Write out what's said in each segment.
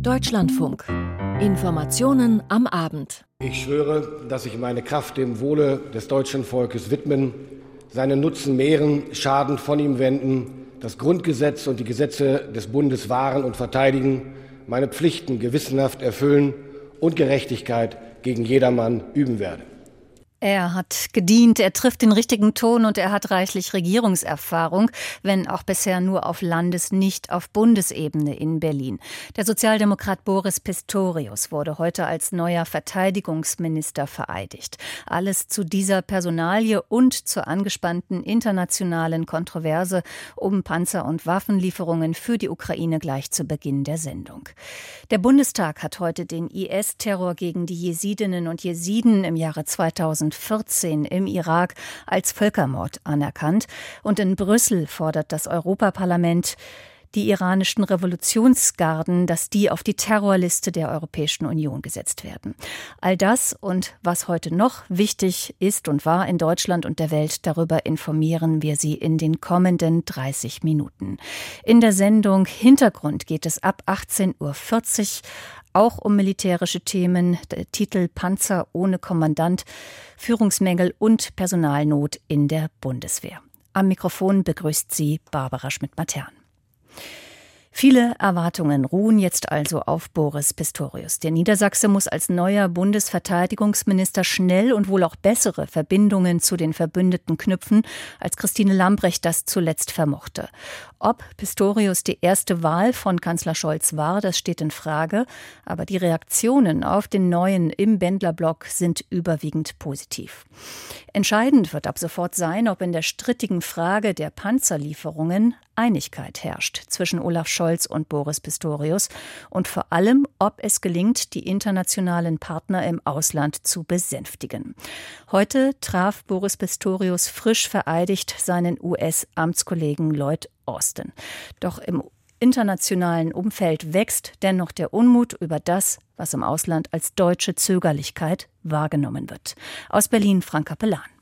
Deutschlandfunk. Informationen am Abend. Ich schwöre, dass ich meine Kraft dem Wohle des deutschen Volkes widmen, seinen Nutzen mehren, Schaden von ihm wenden, das Grundgesetz und die Gesetze des Bundes wahren und verteidigen, meine Pflichten gewissenhaft erfüllen und Gerechtigkeit gegen jedermann üben werde. Er hat gedient, er trifft den richtigen Ton und er hat reichlich Regierungserfahrung, wenn auch bisher nur auf Landes-, nicht auf Bundesebene in Berlin. Der Sozialdemokrat Boris Pistorius wurde heute als neuer Verteidigungsminister vereidigt. Alles zu dieser Personalie und zur angespannten internationalen Kontroverse um Panzer- und Waffenlieferungen für die Ukraine gleich zu Beginn der Sendung. Der Bundestag hat heute den IS-Terror gegen die Jesidinnen und Jesiden im Jahre 2000 2014 im Irak als Völkermord anerkannt. Und in Brüssel fordert das Europaparlament, die iranischen Revolutionsgarden, dass die auf die Terrorliste der Europäischen Union gesetzt werden. All das und was heute noch wichtig ist und war in Deutschland und der Welt, darüber informieren wir Sie in den kommenden 30 Minuten. In der Sendung Hintergrund geht es ab 18.40 Uhr auch um militärische Themen, der Titel Panzer ohne Kommandant, Führungsmängel und Personalnot in der Bundeswehr. Am Mikrofon begrüßt sie Barbara Schmidt-Matern. Viele Erwartungen ruhen jetzt also auf Boris Pistorius. Der Niedersachse muss als neuer Bundesverteidigungsminister schnell und wohl auch bessere Verbindungen zu den Verbündeten knüpfen, als Christine Lambrecht das zuletzt vermochte. Ob Pistorius die erste Wahl von Kanzler Scholz war, das steht in Frage, aber die Reaktionen auf den neuen im Bändlerblock sind überwiegend positiv. Entscheidend wird ab sofort sein, ob in der strittigen Frage der Panzerlieferungen Einigkeit herrscht zwischen Olaf Scholz und Boris Pistorius und vor allem, ob es gelingt, die internationalen Partner im Ausland zu besänftigen. Heute traf Boris Pistorius frisch vereidigt seinen US-Amtskollegen Lloyd Austin. Doch im internationalen Umfeld wächst dennoch der Unmut über das, was im Ausland als deutsche Zögerlichkeit wahrgenommen wird. Aus Berlin Frank Kapellan.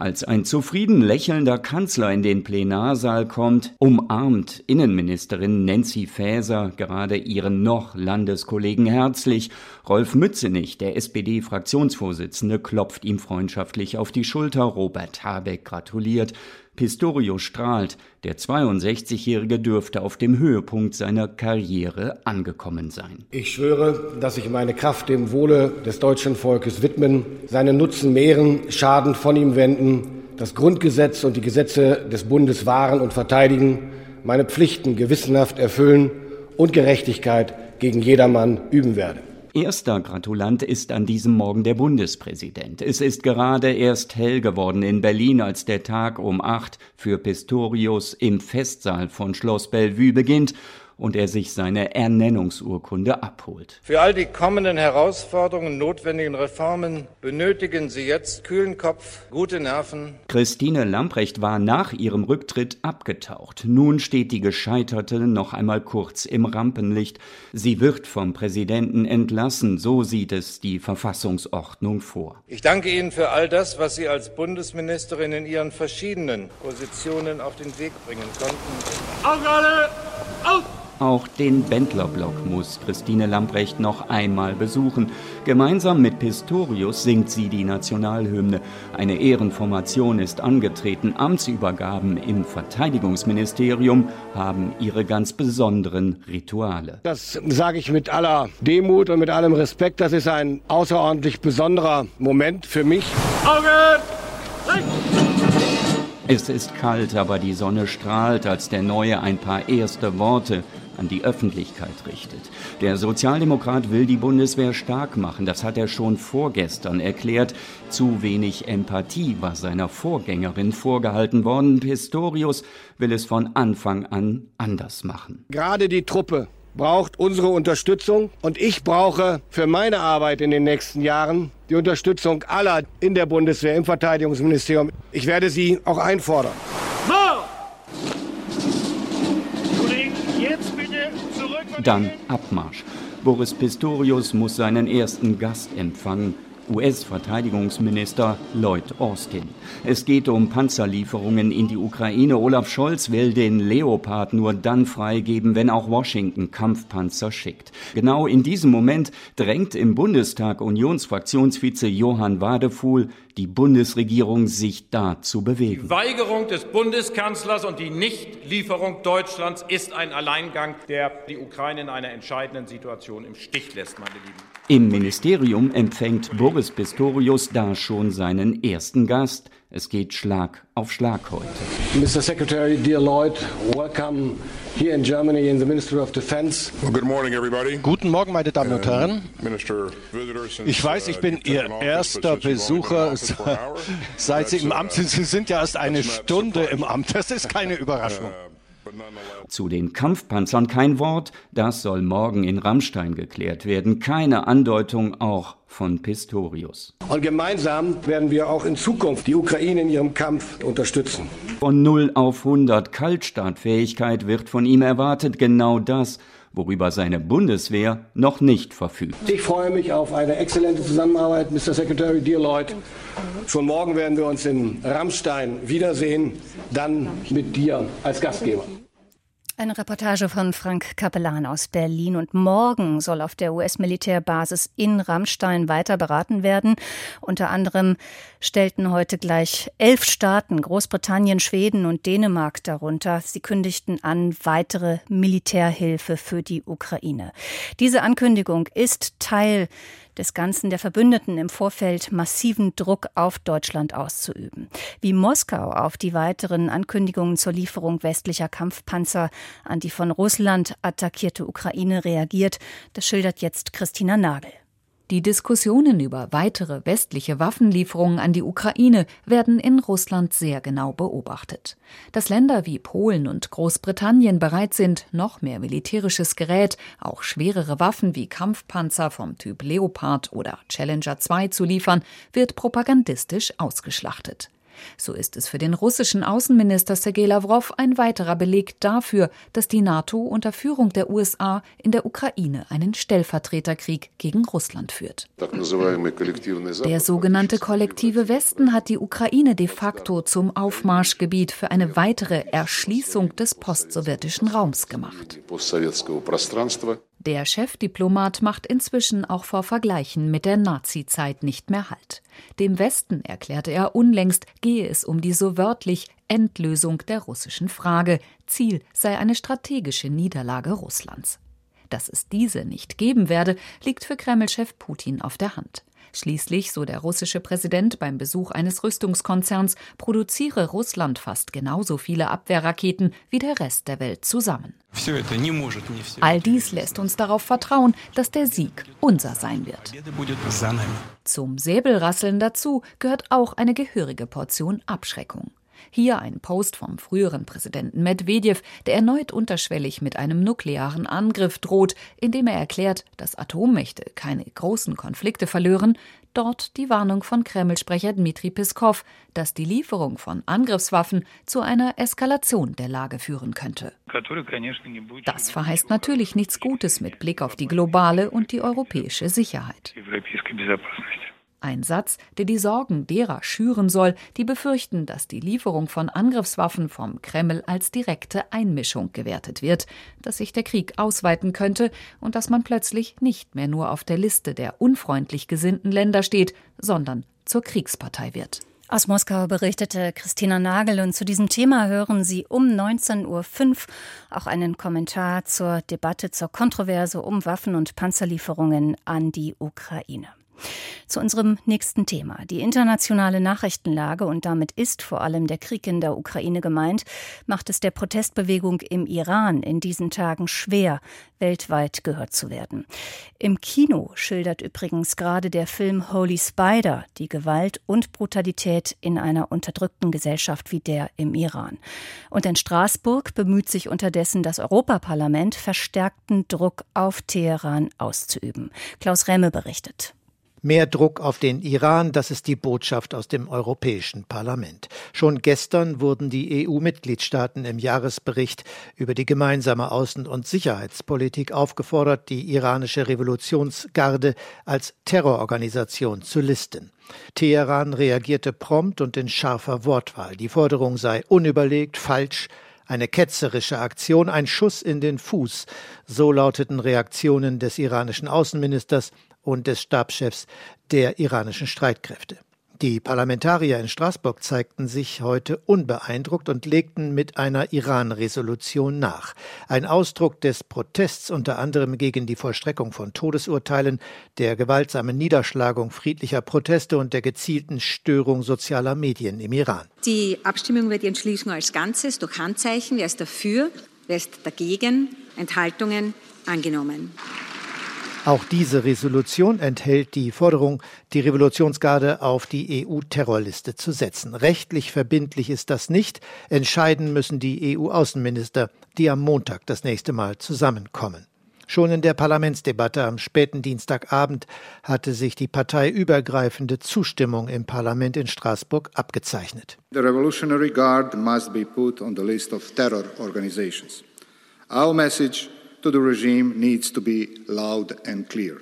Als ein zufrieden lächelnder Kanzler in den Plenarsaal kommt, umarmt Innenministerin Nancy Faeser gerade ihren noch Landeskollegen herzlich. Rolf Mützenich, der SPD-Fraktionsvorsitzende, klopft ihm freundschaftlich auf die Schulter. Robert Habeck gratuliert. Pistorio strahlt. Der 62-Jährige dürfte auf dem Höhepunkt seiner Karriere angekommen sein. Ich schwöre, dass ich meine Kraft dem Wohle des deutschen Volkes widmen, seinen Nutzen mehren, Schaden von ihm wenden, das Grundgesetz und die Gesetze des Bundes wahren und verteidigen, meine Pflichten gewissenhaft erfüllen und Gerechtigkeit gegen jedermann üben werde. Erster Gratulant ist an diesem Morgen der Bundespräsident. Es ist gerade erst hell geworden in Berlin, als der Tag um acht für Pistorius im Festsaal von Schloss Bellevue beginnt und er sich seine Ernennungsurkunde abholt. Für all die kommenden Herausforderungen, notwendigen Reformen benötigen Sie jetzt kühlen Kopf, gute Nerven. Christine Lamprecht war nach ihrem Rücktritt abgetaucht. Nun steht die Gescheiterte noch einmal kurz im Rampenlicht. Sie wird vom Präsidenten entlassen, so sieht es die Verfassungsordnung vor. Ich danke Ihnen für all das, was Sie als Bundesministerin in Ihren verschiedenen Positionen auf den Weg bringen konnten. Auf alle! Auf! Auch den Bändlerblock muss Christine Lamprecht noch einmal besuchen. Gemeinsam mit Pistorius singt sie die Nationalhymne. Eine Ehrenformation ist angetreten. Amtsübergaben im Verteidigungsministerium haben ihre ganz besonderen Rituale. Das sage ich mit aller Demut und mit allem Respekt. Das ist ein außerordentlich besonderer Moment für mich. Augen! Es ist kalt, aber die Sonne strahlt, als der Neue ein paar erste Worte an die Öffentlichkeit richtet. Der Sozialdemokrat will die Bundeswehr stark machen. Das hat er schon vorgestern erklärt. Zu wenig Empathie war seiner Vorgängerin vorgehalten worden. Pistorius will es von Anfang an anders machen. Gerade die Truppe braucht unsere Unterstützung und ich brauche für meine Arbeit in den nächsten Jahren die Unterstützung aller in der Bundeswehr, im Verteidigungsministerium. Ich werde sie auch einfordern. Dann Abmarsch. Boris Pistorius muss seinen ersten Gast empfangen. US-Verteidigungsminister Lloyd Austin. Es geht um Panzerlieferungen in die Ukraine. Olaf Scholz will den Leopard nur dann freigeben, wenn auch Washington Kampfpanzer schickt. Genau in diesem Moment drängt im Bundestag Unionsfraktionsvize Johann Wadefuhl die Bundesregierung, sich da zu bewegen. Die Weigerung des Bundeskanzlers und die Nichtlieferung Deutschlands ist ein Alleingang, der die Ukraine in einer entscheidenden Situation im Stich lässt, meine Lieben. Im Ministerium empfängt Boris Pistorius da schon seinen ersten Gast. Es geht Schlag auf Schlag heute. Mr. Secretary, dear Lloyd, welcome here in Germany in the Ministry of Defense. Well, good morning, everybody. Guten Morgen, meine Damen und Herren. Ich weiß, ich bin Ihr erster Besucher, seit Sie im Amt sind. Sie sind ja erst eine Stunde im Amt. Das ist keine Überraschung. Zu den Kampfpanzern kein Wort, das soll morgen in Rammstein geklärt werden. Keine Andeutung auch von Pistorius. Und gemeinsam werden wir auch in Zukunft die Ukraine in ihrem Kampf unterstützen. Von 0 auf 100 Kaltstartfähigkeit wird von ihm erwartet, genau das, worüber seine Bundeswehr noch nicht verfügt. Ich freue mich auf eine exzellente Zusammenarbeit, Mr. Secretary, dear Lloyd. Schon morgen werden wir uns in Rammstein wiedersehen, dann mit dir als Gastgeber. Eine Reportage von Frank Kapellan aus Berlin. Und morgen soll auf der US-Militärbasis in Rammstein weiter beraten werden. Unter anderem stellten heute gleich elf Staaten, Großbritannien, Schweden und Dänemark darunter. Sie kündigten an weitere Militärhilfe für die Ukraine. Diese Ankündigung ist Teil des Ganzen der Verbündeten im Vorfeld massiven Druck auf Deutschland auszuüben. Wie Moskau auf die weiteren Ankündigungen zur Lieferung westlicher Kampfpanzer an die von Russland attackierte Ukraine reagiert, das schildert jetzt Christina Nagel. Die Diskussionen über weitere westliche Waffenlieferungen an die Ukraine werden in Russland sehr genau beobachtet. Dass Länder wie Polen und Großbritannien bereit sind, noch mehr militärisches Gerät, auch schwerere Waffen wie Kampfpanzer vom Typ Leopard oder Challenger 2 zu liefern, wird propagandistisch ausgeschlachtet. So ist es für den russischen Außenminister Sergei Lavrov ein weiterer Beleg dafür, dass die NATO unter Führung der USA in der Ukraine einen Stellvertreterkrieg gegen Russland führt. Der sogenannte kollektive Westen hat die Ukraine de facto zum Aufmarschgebiet für eine weitere Erschließung des postsowjetischen Raums gemacht. Der Chefdiplomat macht inzwischen auch vor Vergleichen mit der Nazizeit nicht mehr Halt. Dem Westen, erklärte er unlängst, gehe es um die so wörtlich Endlösung der russischen Frage. Ziel sei eine strategische Niederlage Russlands. Dass es diese nicht geben werde, liegt für Kreml-Chef Putin auf der Hand. Schließlich, so der russische Präsident beim Besuch eines Rüstungskonzerns, produziere Russland fast genauso viele Abwehrraketen wie der Rest der Welt zusammen. All dies lässt uns darauf vertrauen, dass der Sieg unser sein wird. Zum Säbelrasseln dazu gehört auch eine gehörige Portion Abschreckung. Hier ein Post vom früheren Präsidenten Medvedev, der erneut unterschwellig mit einem nuklearen Angriff droht, indem er erklärt, dass Atommächte keine großen Konflikte verlören, dort die Warnung von Kreml-Sprecher Dmitri Piskov, dass die Lieferung von Angriffswaffen zu einer Eskalation der Lage führen könnte. Das verheißt natürlich nichts Gutes mit Blick auf die globale und die europäische Sicherheit. Ein Satz, der die Sorgen derer schüren soll, die befürchten, dass die Lieferung von Angriffswaffen vom Kreml als direkte Einmischung gewertet wird, dass sich der Krieg ausweiten könnte und dass man plötzlich nicht mehr nur auf der Liste der unfreundlich gesinnten Länder steht, sondern zur Kriegspartei wird. Aus Moskau berichtete Christina Nagel und zu diesem Thema hören Sie um 19.05 Uhr auch einen Kommentar zur Debatte zur Kontroverse um Waffen- und Panzerlieferungen an die Ukraine. Zu unserem nächsten Thema. Die internationale Nachrichtenlage, und damit ist vor allem der Krieg in der Ukraine gemeint, macht es der Protestbewegung im Iran in diesen Tagen schwer, weltweit gehört zu werden. Im Kino schildert übrigens gerade der Film Holy Spider die Gewalt und Brutalität in einer unterdrückten Gesellschaft wie der im Iran. Und in Straßburg bemüht sich unterdessen das Europaparlament, verstärkten Druck auf Teheran auszuüben. Klaus Remme berichtet. Mehr Druck auf den Iran, das ist die Botschaft aus dem Europäischen Parlament. Schon gestern wurden die EU-Mitgliedstaaten im Jahresbericht über die gemeinsame Außen- und Sicherheitspolitik aufgefordert, die iranische Revolutionsgarde als Terrororganisation zu listen. Teheran reagierte prompt und in scharfer Wortwahl. Die Forderung sei unüberlegt, falsch, eine ketzerische Aktion, ein Schuss in den Fuß. So lauteten Reaktionen des iranischen Außenministers und des Stabschefs der iranischen Streitkräfte. Die Parlamentarier in Straßburg zeigten sich heute unbeeindruckt und legten mit einer Iran-Resolution nach. Ein Ausdruck des Protests unter anderem gegen die Vollstreckung von Todesurteilen, der gewaltsamen Niederschlagung friedlicher Proteste und der gezielten Störung sozialer Medien im Iran. Die Abstimmung wird die Entschließung als Ganzes durch Handzeichen, wer ist dafür, wer ist dagegen, Enthaltungen angenommen. Auch diese Resolution enthält die Forderung, die Revolutionsgarde auf die EU-Terrorliste zu setzen. Rechtlich verbindlich ist das nicht. Entscheiden müssen die EU-Außenminister, die am Montag das nächste Mal zusammenkommen. Schon in der Parlamentsdebatte am späten Dienstagabend hatte sich die parteiübergreifende Zustimmung im Parlament in Straßburg abgezeichnet. The Revolutionary Guard must be put on the list of terror organizations. Our message to the regime needs to be loud and clear.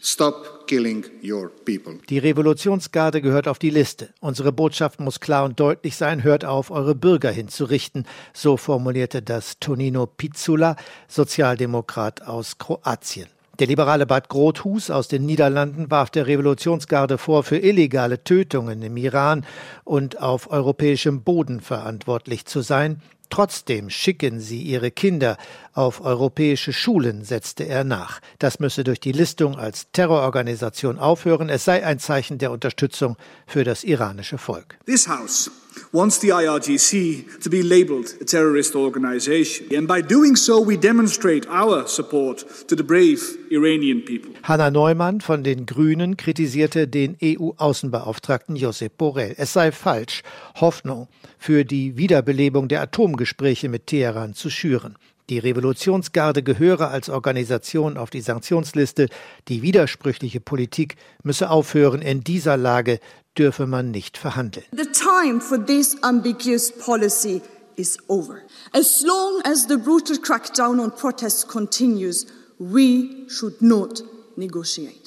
Stop killing your people. Die Revolutionsgarde gehört auf die Liste. Unsere Botschaft muss klar und deutlich sein. Hört auf, eure Bürger hinzurichten. So formulierte das Tonino Pizzula, Sozialdemokrat aus Kroatien. Der liberale Bad Grothus aus den Niederlanden warf der Revolutionsgarde vor, für illegale Tötungen im Iran und auf europäischem Boden verantwortlich zu sein. Trotzdem schicken sie ihre Kinder auf europäische Schulen, setzte er nach. Das müsse durch die Listung als Terrororganisation aufhören. Es sei ein Zeichen der Unterstützung für das iranische Volk. This House wants the IRGC to be labeled a terrorist organization. And by doing so, we demonstrate our support to the brave Iranian people. Hanna Neumann von den Grünen kritisierte den EU-Außenbeauftragten Josep Borrell. Es sei falsch, Hoffnung für die Wiederbelebung der Atomgespräche mit Teheran zu schüren. Die Revolutionsgarde gehöre als Organisation auf die Sanktionsliste. Die widersprüchliche Politik müsse aufhören. In dieser Lage dürfe man nicht verhandeln. The time for this ambiguous policy is over. As long as the brutal crackdown on protests continues, we should not.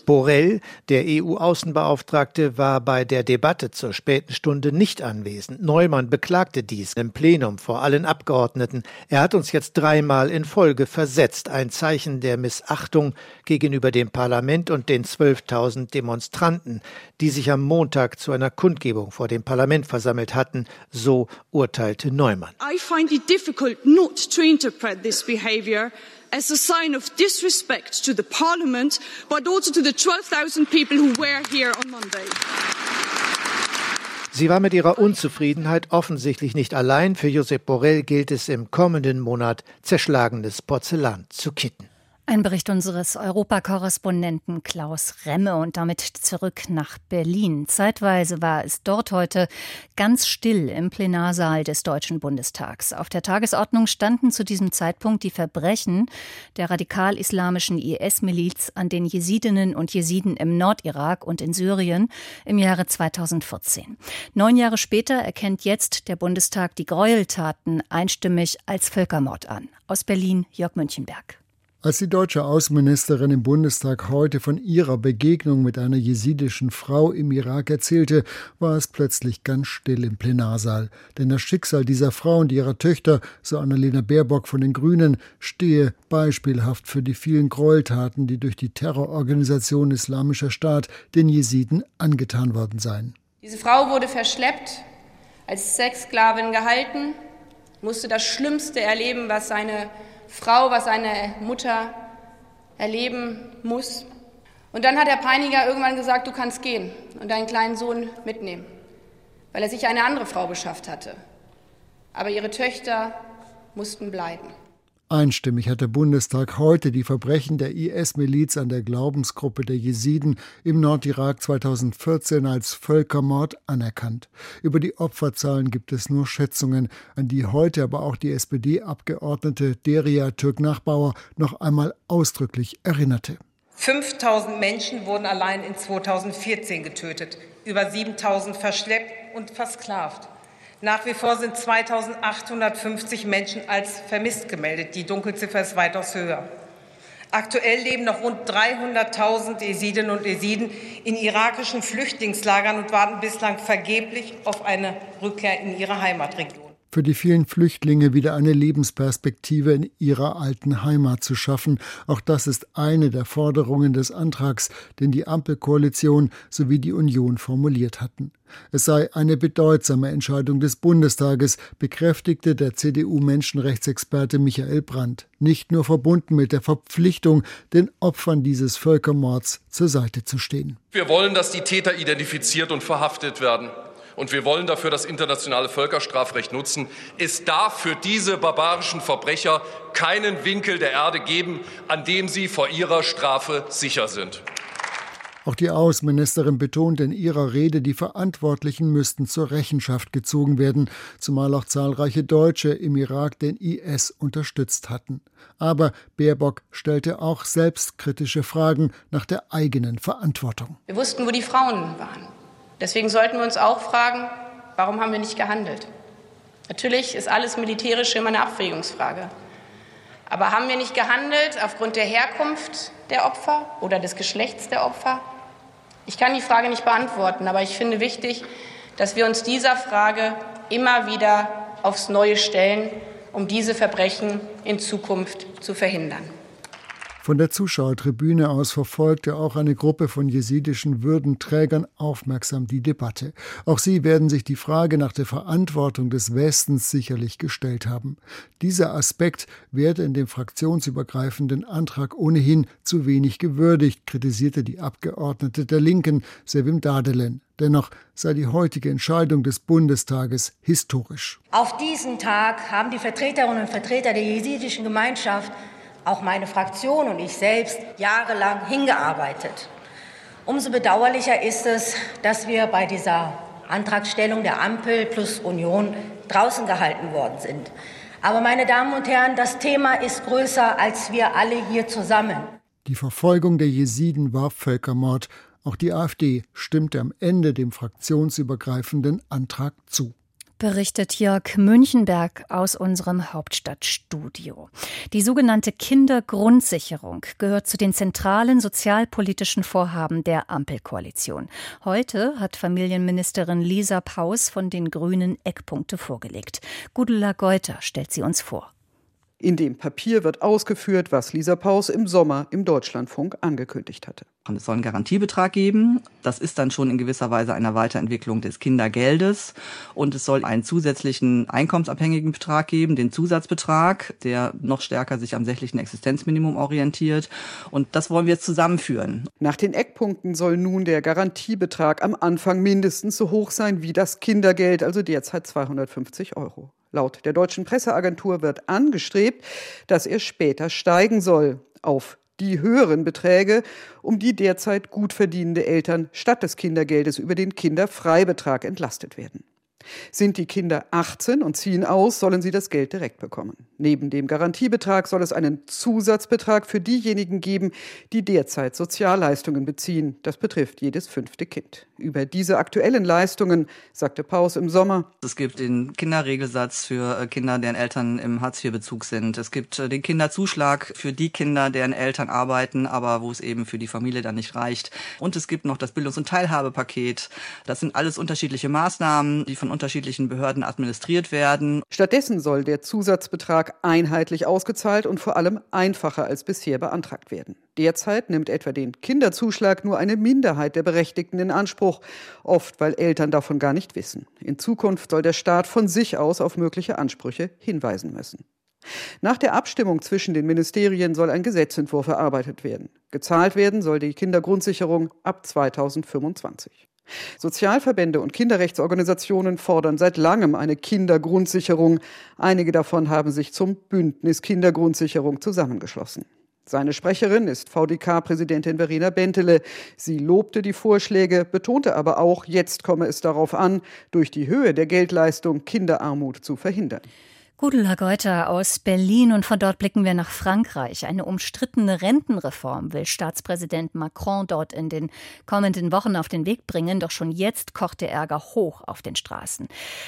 Borrell, der EU-Außenbeauftragte, war bei der Debatte zur späten Stunde nicht anwesend. Neumann beklagte dies im Plenum vor allen Abgeordneten. Er hat uns jetzt dreimal in Folge versetzt, ein Zeichen der Missachtung gegenüber dem Parlament und den 12.000 Demonstranten, die sich am Montag zu einer Kundgebung vor dem Parlament versammelt hatten, so urteilte Neumann. I find it difficult not to interpret this behavior as a sign of disrespect to the parliament, but also to the 12,000 people who were here on Monday. Sie war mit ihrer Unzufriedenheit offensichtlich nicht allein. Für Josep Borrell gilt es im kommenden Monat, zerschlagenes Porzellan zu kitten. Ein Bericht unseres Europakorrespondenten Klaus Remme und damit zurück nach Berlin. Zeitweise war es dort heute ganz still im Plenarsaal des Deutschen Bundestags. Auf der Tagesordnung standen zu diesem Zeitpunkt die Verbrechen der radikal-islamischen IS-Miliz an den Jesidinnen und Jesiden im Nordirak und in Syrien im Jahre 2014. Neun Jahre später erkennt jetzt der Bundestag die Gräueltaten einstimmig als Völkermord an. Aus Berlin Jörg Münchenberg. Als die deutsche Außenministerin im Bundestag heute von ihrer Begegnung mit einer jesidischen Frau im Irak erzählte, war es plötzlich ganz still im Plenarsaal. Denn das Schicksal dieser Frau und ihrer Töchter, so Annalena Baerbock von den Grünen, stehe beispielhaft für die vielen Gräueltaten, die durch die Terrororganisation Islamischer Staat den Jesiden angetan worden seien. Diese Frau wurde verschleppt, als Sexsklavin gehalten, musste das Schlimmste erleben, was seine Frau, was eine Mutter erleben muss. Und dann hat der Peiniger irgendwann gesagt, du kannst gehen und deinen kleinen Sohn mitnehmen, weil er sich eine andere Frau beschafft hatte. Aber ihre Töchter mussten bleiben. Einstimmig hat der Bundestag heute die Verbrechen der IS-Miliz an der Glaubensgruppe der Jesiden im Nordirak 2014 als Völkermord anerkannt. Über die Opferzahlen gibt es nur Schätzungen, an die heute aber auch die SPD-Abgeordnete Deria Türk-Nachbauer noch einmal ausdrücklich erinnerte. 5000 Menschen wurden allein in 2014 getötet, über 7000 verschleppt und versklavt. Nach wie vor sind 2850 Menschen als vermisst gemeldet. Die Dunkelziffer ist weitaus höher. Aktuell leben noch rund 300.000 Esidinnen und Esiden in irakischen Flüchtlingslagern und warten bislang vergeblich auf eine Rückkehr in ihre Heimatregion für die vielen Flüchtlinge wieder eine Lebensperspektive in ihrer alten Heimat zu schaffen. Auch das ist eine der Forderungen des Antrags, den die Ampelkoalition sowie die Union formuliert hatten. Es sei eine bedeutsame Entscheidung des Bundestages, bekräftigte der CDU-Menschenrechtsexperte Michael Brandt, nicht nur verbunden mit der Verpflichtung, den Opfern dieses Völkermords zur Seite zu stehen. Wir wollen, dass die Täter identifiziert und verhaftet werden und wir wollen dafür das internationale Völkerstrafrecht nutzen. Es darf für diese barbarischen Verbrecher keinen Winkel der Erde geben, an dem sie vor ihrer Strafe sicher sind. Auch die Außenministerin betont in ihrer Rede, die Verantwortlichen müssten zur Rechenschaft gezogen werden, zumal auch zahlreiche Deutsche im Irak den IS unterstützt hatten. Aber Baerbock stellte auch selbstkritische Fragen nach der eigenen Verantwortung. Wir wussten, wo die Frauen waren. Deswegen sollten wir uns auch fragen, warum haben wir nicht gehandelt? Natürlich ist alles Militärische immer eine Abwägungsfrage. Aber haben wir nicht gehandelt aufgrund der Herkunft der Opfer oder des Geschlechts der Opfer? Ich kann die Frage nicht beantworten, aber ich finde wichtig, dass wir uns dieser Frage immer wieder aufs Neue stellen, um diese Verbrechen in Zukunft zu verhindern. Von der Zuschauertribüne aus verfolgte auch eine Gruppe von jesidischen Würdenträgern aufmerksam die Debatte. Auch sie werden sich die Frage nach der Verantwortung des Westens sicherlich gestellt haben. Dieser Aspekt werde in dem fraktionsübergreifenden Antrag ohnehin zu wenig gewürdigt, kritisierte die Abgeordnete der Linken, Sevim Dadelen. Dennoch sei die heutige Entscheidung des Bundestages historisch. Auf diesen Tag haben die Vertreterinnen und Vertreter der jesidischen Gemeinschaft auch meine Fraktion und ich selbst jahrelang hingearbeitet. Umso bedauerlicher ist es, dass wir bei dieser Antragstellung der Ampel plus Union draußen gehalten worden sind. Aber meine Damen und Herren, das Thema ist größer als wir alle hier zusammen. Die Verfolgung der Jesiden war Völkermord. Auch die AfD stimmte am Ende dem fraktionsübergreifenden Antrag zu berichtet Jörg Münchenberg aus unserem Hauptstadtstudio. Die sogenannte Kindergrundsicherung gehört zu den zentralen sozialpolitischen Vorhaben der Ampelkoalition. Heute hat Familienministerin Lisa Paus von den Grünen Eckpunkte vorgelegt. Gudula Geuter stellt sie uns vor. In dem Papier wird ausgeführt, was Lisa Paus im Sommer im Deutschlandfunk angekündigt hatte. Es soll einen Garantiebetrag geben. Das ist dann schon in gewisser Weise eine Weiterentwicklung des Kindergeldes. Und es soll einen zusätzlichen einkommensabhängigen Betrag geben, den Zusatzbetrag, der noch stärker sich am sächlichen Existenzminimum orientiert. Und das wollen wir jetzt zusammenführen. Nach den Eckpunkten soll nun der Garantiebetrag am Anfang mindestens so hoch sein wie das Kindergeld, also derzeit 250 Euro. Laut der deutschen Presseagentur wird angestrebt, dass er später steigen soll auf die höheren Beträge, um die derzeit gut verdienende Eltern statt des Kindergeldes über den Kinderfreibetrag entlastet werden. Sind die Kinder 18 und ziehen aus, sollen sie das Geld direkt bekommen. Neben dem Garantiebetrag soll es einen Zusatzbetrag für diejenigen geben, die derzeit Sozialleistungen beziehen. Das betrifft jedes fünfte Kind. Über diese aktuellen Leistungen sagte Paus im Sommer. Es gibt den Kinderregelsatz für äh, Kinder, deren Eltern im Hartz-IV-Bezug sind. Es gibt äh, den Kinderzuschlag für die Kinder, deren Eltern arbeiten, aber wo es eben für die Familie dann nicht reicht. Und es gibt noch das Bildungs- und Teilhabepaket. Das sind alles unterschiedliche Maßnahmen, die von unterschiedlichen Behörden administriert werden. Stattdessen soll der Zusatzbetrag einheitlich ausgezahlt und vor allem einfacher als bisher beantragt werden. Derzeit nimmt etwa den Kinderzuschlag nur eine Minderheit der Berechtigten in Anspruch, oft weil Eltern davon gar nicht wissen. In Zukunft soll der Staat von sich aus auf mögliche Ansprüche hinweisen müssen. Nach der Abstimmung zwischen den Ministerien soll ein Gesetzentwurf erarbeitet werden. Gezahlt werden soll die Kindergrundsicherung ab 2025. Sozialverbände und Kinderrechtsorganisationen fordern seit langem eine Kindergrundsicherung. Einige davon haben sich zum Bündnis Kindergrundsicherung zusammengeschlossen. Seine Sprecherin ist VDK-Präsidentin Verena Bentele. Sie lobte die Vorschläge, betonte aber auch, jetzt komme es darauf an, durch die Höhe der Geldleistung Kinderarmut zu verhindern. Gudula Geuter aus Berlin und von dort blicken wir nach Frankreich. Eine umstrittene Rentenreform will Staatspräsident Macron dort in den kommenden Wochen auf den Weg bringen, doch schon jetzt kocht der Ärger hoch auf den Straßen.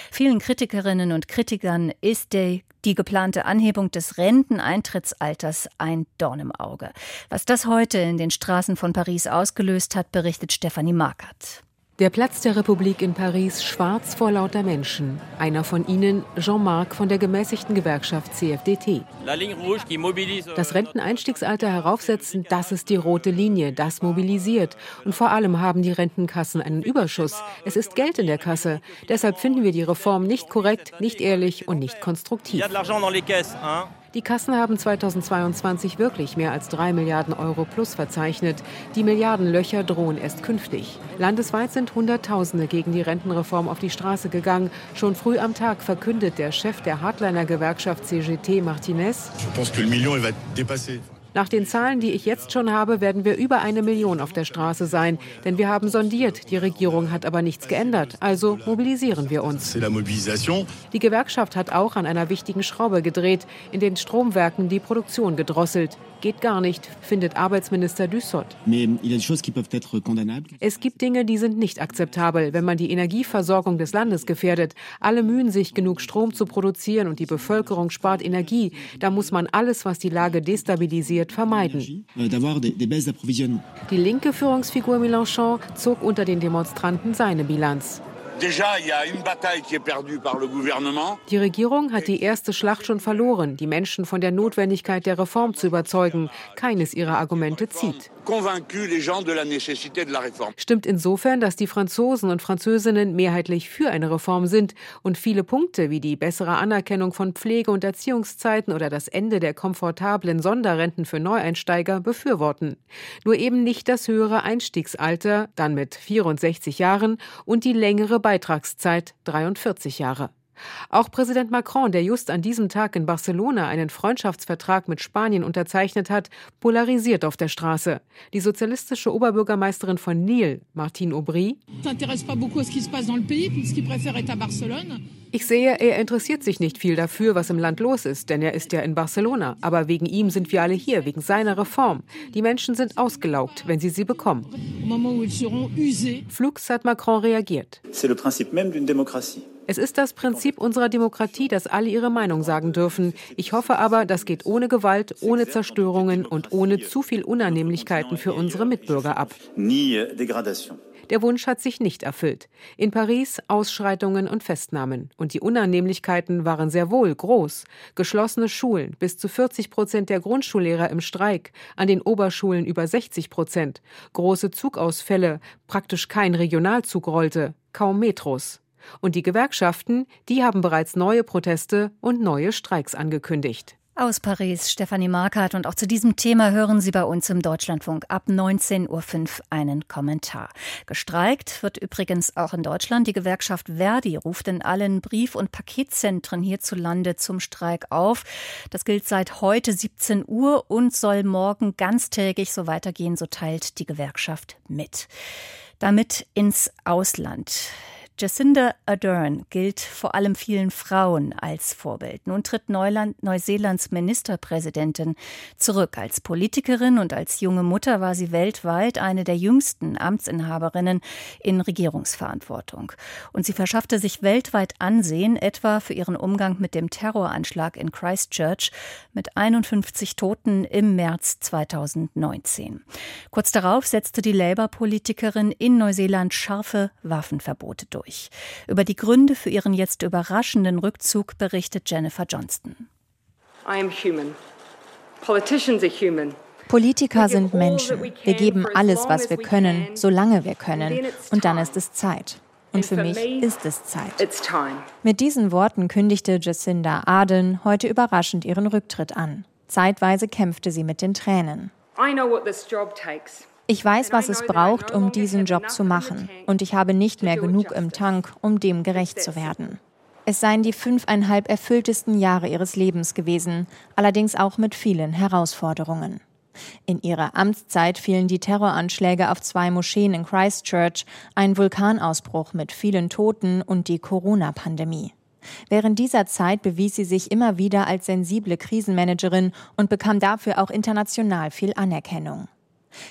Vielen Kritikerinnen und Kritikern ist die, die geplante Anhebung des Renteneintrittsalters ein Dorn im Auge. Was das heute in den Straßen von Paris ausgelöst hat, berichtet Stefanie Markert. Der Platz der Republik in Paris schwarz vor lauter Menschen. Einer von ihnen, Jean-Marc von der gemäßigten Gewerkschaft CFDT. Das Renteneinstiegsalter heraufsetzen, das ist die rote Linie, das mobilisiert. Und vor allem haben die Rentenkassen einen Überschuss. Es ist Geld in der Kasse. Deshalb finden wir die Reform nicht korrekt, nicht ehrlich und nicht konstruktiv. Die Kassen haben 2022 wirklich mehr als drei Milliarden Euro plus verzeichnet. Die Milliardenlöcher drohen erst künftig. Landesweit sind Hunderttausende gegen die Rentenreform auf die Straße gegangen. Schon früh am Tag verkündet der Chef der Hardliner-Gewerkschaft CGT Martinez. Nach den Zahlen, die ich jetzt schon habe, werden wir über eine Million auf der Straße sein. Denn wir haben sondiert. Die Regierung hat aber nichts geändert. Also mobilisieren wir uns. Die Gewerkschaft hat auch an einer wichtigen Schraube gedreht, in den Stromwerken die Produktion gedrosselt. Geht gar nicht, findet Arbeitsminister Dussot. Es gibt Dinge, die sind nicht akzeptabel, wenn man die Energieversorgung des Landes gefährdet. Alle mühen sich, genug Strom zu produzieren und die Bevölkerung spart Energie. Da muss man alles, was die Lage destabilisiert, vermeiden. Euh, die linke Führungsfigur Mélenchon zog unter den Demonstranten seine Bilanz. Die Regierung hat die erste Schlacht schon verloren, die Menschen von der Notwendigkeit der Reform zu überzeugen. Keines ihrer Argumente zieht. Stimmt insofern, dass die Franzosen und Französinnen mehrheitlich für eine Reform sind und viele Punkte wie die bessere Anerkennung von Pflege- und Erziehungszeiten oder das Ende der komfortablen Sonderrenten für Neueinsteiger befürworten. Nur eben nicht das höhere Einstiegsalter, dann mit 64 Jahren, und die längere Beitragszeit, 43 Jahre. Auch Präsident Macron, der just an diesem Tag in Barcelona einen Freundschaftsvertrag mit Spanien unterzeichnet hat, polarisiert auf der Straße. Die sozialistische Oberbürgermeisterin von Nîmes, Martine Aubry, ich sehe, er interessiert sich nicht viel dafür, was im Land los ist, denn er ist ja in Barcelona. Aber wegen ihm sind wir alle hier, wegen seiner Reform. Die Menschen sind ausgelaugt, wenn sie sie bekommen. Flugs hat Macron reagiert. C'est le principe même d'une démocratie. Es ist das Prinzip unserer Demokratie, dass alle ihre Meinung sagen dürfen. Ich hoffe aber, das geht ohne Gewalt, ohne Zerstörungen und ohne zu viel Unannehmlichkeiten für unsere Mitbürger ab. Der Wunsch hat sich nicht erfüllt. In Paris Ausschreitungen und Festnahmen. Und die Unannehmlichkeiten waren sehr wohl groß. Geschlossene Schulen, bis zu 40 Prozent der Grundschullehrer im Streik, an den Oberschulen über 60 Prozent. Große Zugausfälle, praktisch kein Regionalzug rollte, kaum Metros. Und die Gewerkschaften, die haben bereits neue Proteste und neue Streiks angekündigt. Aus Paris, Stefanie Markert. Und auch zu diesem Thema hören Sie bei uns im Deutschlandfunk ab 19.05 Uhr einen Kommentar. Gestreikt wird übrigens auch in Deutschland. Die Gewerkschaft Verdi ruft in allen Brief- und Paketzentren hierzulande zum Streik auf. Das gilt seit heute 17 Uhr und soll morgen ganztägig so weitergehen, so teilt die Gewerkschaft mit. Damit ins Ausland. Jacinda Ardern gilt vor allem vielen Frauen als Vorbild. Nun tritt Neuland, Neuseelands Ministerpräsidentin zurück. Als Politikerin und als junge Mutter war sie weltweit eine der jüngsten Amtsinhaberinnen in Regierungsverantwortung. Und sie verschaffte sich weltweit Ansehen, etwa für ihren Umgang mit dem Terroranschlag in Christchurch mit 51 Toten im März 2019. Kurz darauf setzte die Labour-Politikerin in Neuseeland scharfe Waffenverbote durch durch. Über die Gründe für ihren jetzt überraschenden Rückzug berichtet Jennifer Johnston. I am human. Politicians are human. Politiker sind Menschen. Wir geben alles, was wir können, solange wir können. Und dann ist es Zeit. Und für mich ist es Zeit. Mit diesen Worten kündigte Jacinda Ardern heute überraschend ihren Rücktritt an. Zeitweise kämpfte sie mit den Tränen. I know what this job takes. Ich weiß, was es braucht, um diesen Job zu machen. Und ich habe nicht mehr genug im Tank, um dem gerecht zu werden. Es seien die fünfeinhalb erfülltesten Jahre ihres Lebens gewesen, allerdings auch mit vielen Herausforderungen. In ihrer Amtszeit fielen die Terroranschläge auf zwei Moscheen in Christchurch, ein Vulkanausbruch mit vielen Toten und die Corona-Pandemie. Während dieser Zeit bewies sie sich immer wieder als sensible Krisenmanagerin und bekam dafür auch international viel Anerkennung.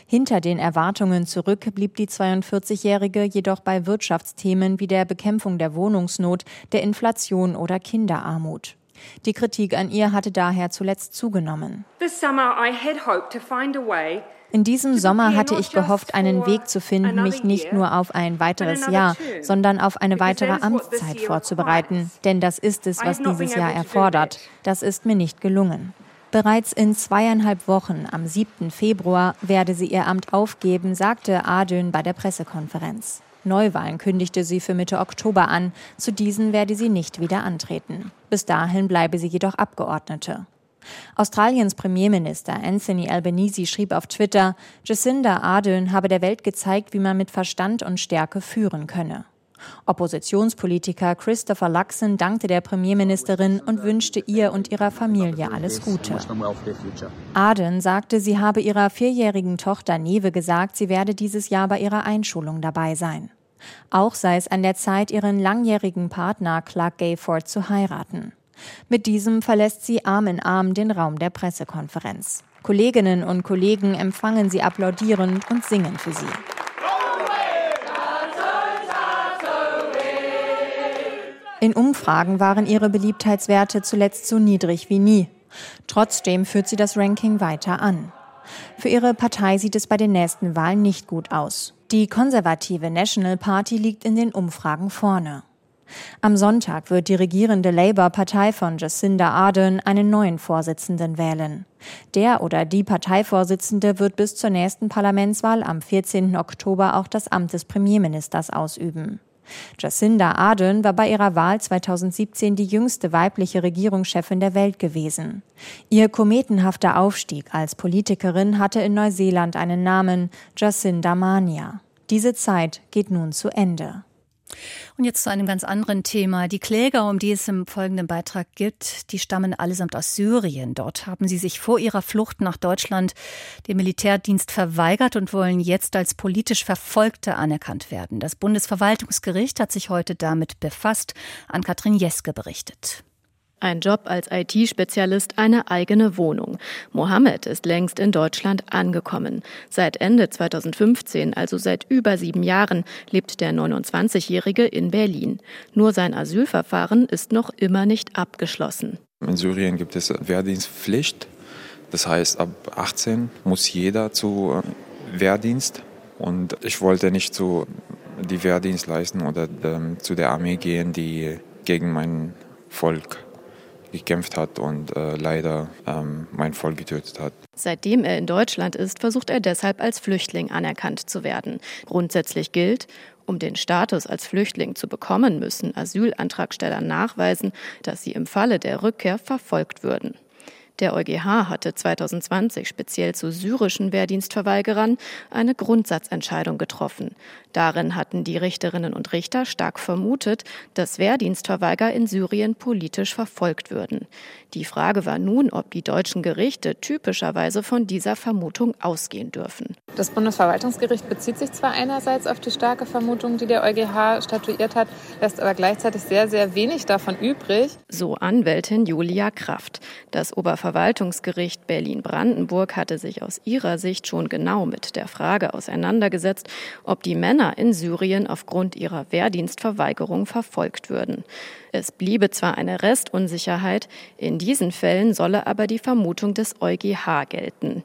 Hinter den Erwartungen zurück blieb die 42-Jährige jedoch bei Wirtschaftsthemen wie der Bekämpfung der Wohnungsnot, der Inflation oder Kinderarmut. Die Kritik an ihr hatte daher zuletzt zugenommen. In diesem Sommer hatte ich gehofft, einen Weg zu finden, mich nicht nur auf ein weiteres Jahr, sondern auf eine weitere Amtszeit vorzubereiten. Denn das ist es, was dieses Jahr erfordert. Das ist mir nicht gelungen. Bereits in zweieinhalb Wochen, am 7. Februar, werde sie ihr Amt aufgeben, sagte Adön bei der Pressekonferenz. Neuwahlen kündigte sie für Mitte Oktober an. Zu diesen werde sie nicht wieder antreten. Bis dahin bleibe sie jedoch Abgeordnete. Australiens Premierminister Anthony Albanese schrieb auf Twitter, Jacinda Ardern habe der Welt gezeigt, wie man mit Verstand und Stärke führen könne. Oppositionspolitiker Christopher Luxon dankte der Premierministerin und wünschte ihr und ihrer Familie alles Gute. Aden sagte, sie habe ihrer vierjährigen Tochter Neve gesagt, sie werde dieses Jahr bei ihrer Einschulung dabei sein. Auch sei es an der Zeit, ihren langjährigen Partner Clark Gayford zu heiraten. Mit diesem verlässt sie Arm in Arm den Raum der Pressekonferenz. Kolleginnen und Kollegen empfangen sie applaudierend und singen für sie. In Umfragen waren ihre Beliebtheitswerte zuletzt so niedrig wie nie. Trotzdem führt sie das Ranking weiter an. Für ihre Partei sieht es bei den nächsten Wahlen nicht gut aus. Die konservative National Party liegt in den Umfragen vorne. Am Sonntag wird die regierende Labour-Partei von Jacinda Ardern einen neuen Vorsitzenden wählen. Der oder die Parteivorsitzende wird bis zur nächsten Parlamentswahl am 14. Oktober auch das Amt des Premierministers ausüben. Jacinda Ardern war bei ihrer Wahl 2017 die jüngste weibliche Regierungschefin der Welt gewesen. Ihr kometenhafter Aufstieg als Politikerin hatte in Neuseeland einen Namen Jacinda Mania. Diese Zeit geht nun zu Ende. Und jetzt zu einem ganz anderen Thema. Die Kläger, um die es im folgenden Beitrag geht, die stammen allesamt aus Syrien. Dort haben sie sich vor ihrer Flucht nach Deutschland dem Militärdienst verweigert und wollen jetzt als politisch Verfolgte anerkannt werden. Das Bundesverwaltungsgericht hat sich heute damit befasst. An Katrin Jeske berichtet. Ein Job als IT-Spezialist, eine eigene Wohnung. Mohammed ist längst in Deutschland angekommen. Seit Ende 2015, also seit über sieben Jahren, lebt der 29-Jährige in Berlin. Nur sein Asylverfahren ist noch immer nicht abgeschlossen. In Syrien gibt es Wehrdienstpflicht. Das heißt, ab 18 muss jeder zu äh, Wehrdienst. Und ich wollte nicht zu die Wehrdienst leisten oder ähm, zu der Armee gehen, die gegen mein Volk gekämpft hat und äh, leider ähm, mein Volk getötet hat. Seitdem er in Deutschland ist, versucht er deshalb als Flüchtling anerkannt zu werden. Grundsätzlich gilt, um den Status als Flüchtling zu bekommen, müssen Asylantragsteller nachweisen, dass sie im Falle der Rückkehr verfolgt würden. Der EuGH hatte 2020 speziell zu syrischen Wehrdienstverweigerern eine Grundsatzentscheidung getroffen. Darin hatten die Richterinnen und Richter stark vermutet, dass Wehrdienstverweiger in Syrien politisch verfolgt würden. Die Frage war nun, ob die deutschen Gerichte typischerweise von dieser Vermutung ausgehen dürfen. Das Bundesverwaltungsgericht bezieht sich zwar einerseits auf die starke Vermutung, die der EuGH statuiert hat, lässt aber gleichzeitig sehr, sehr wenig davon übrig. So Anwältin Julia Kraft. Das Oberverwaltungsgericht Berlin-Brandenburg hatte sich aus ihrer Sicht schon genau mit der Frage auseinandergesetzt, ob die Männer in Syrien aufgrund ihrer Wehrdienstverweigerung verfolgt würden. Es bliebe zwar eine Restunsicherheit, in diesen Fällen solle aber die Vermutung des EuGH gelten.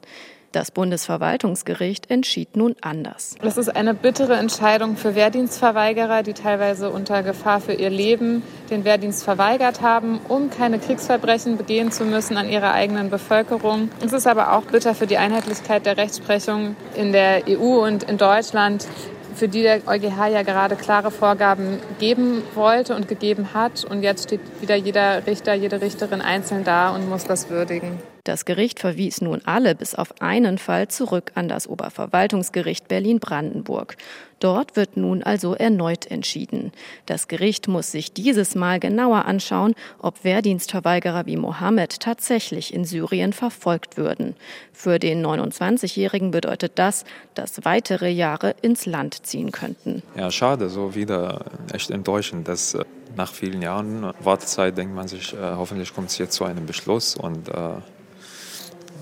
Das Bundesverwaltungsgericht entschied nun anders. Das ist eine bittere Entscheidung für Wehrdienstverweigerer, die teilweise unter Gefahr für ihr Leben den Wehrdienst verweigert haben, um keine Kriegsverbrechen begehen zu müssen an ihrer eigenen Bevölkerung. Es ist aber auch bitter für die Einheitlichkeit der Rechtsprechung in der EU und in Deutschland, für die der EuGH ja gerade klare Vorgaben geben wollte und gegeben hat. Und jetzt steht wieder jeder Richter, jede Richterin einzeln da und muss das würdigen. Das Gericht verwies nun alle bis auf einen Fall zurück an das Oberverwaltungsgericht Berlin-Brandenburg. Dort wird nun also erneut entschieden. Das Gericht muss sich dieses Mal genauer anschauen, ob Wehrdienstverweigerer wie Mohammed tatsächlich in Syrien verfolgt würden. Für den 29-Jährigen bedeutet das, dass weitere Jahre ins Land ziehen könnten. Ja, schade, so wieder echt enttäuschend, dass äh, nach vielen Jahren Wartezeit denkt man sich, äh, hoffentlich kommt es jetzt zu einem Beschluss und äh,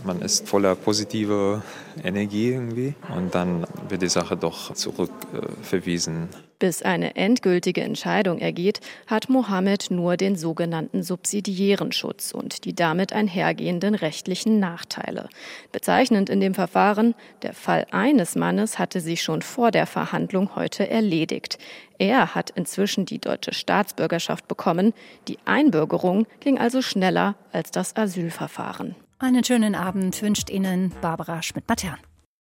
man ist voller positiver Energie irgendwie und dann wird die Sache doch zurückverwiesen. Bis eine endgültige Entscheidung ergeht, hat Mohammed nur den sogenannten subsidiären Schutz und die damit einhergehenden rechtlichen Nachteile. Bezeichnend in dem Verfahren, der Fall eines Mannes hatte sich schon vor der Verhandlung heute erledigt. Er hat inzwischen die deutsche Staatsbürgerschaft bekommen. Die Einbürgerung ging also schneller als das Asylverfahren. Einen schönen Abend wünscht Ihnen Barbara Schmidt-Matern.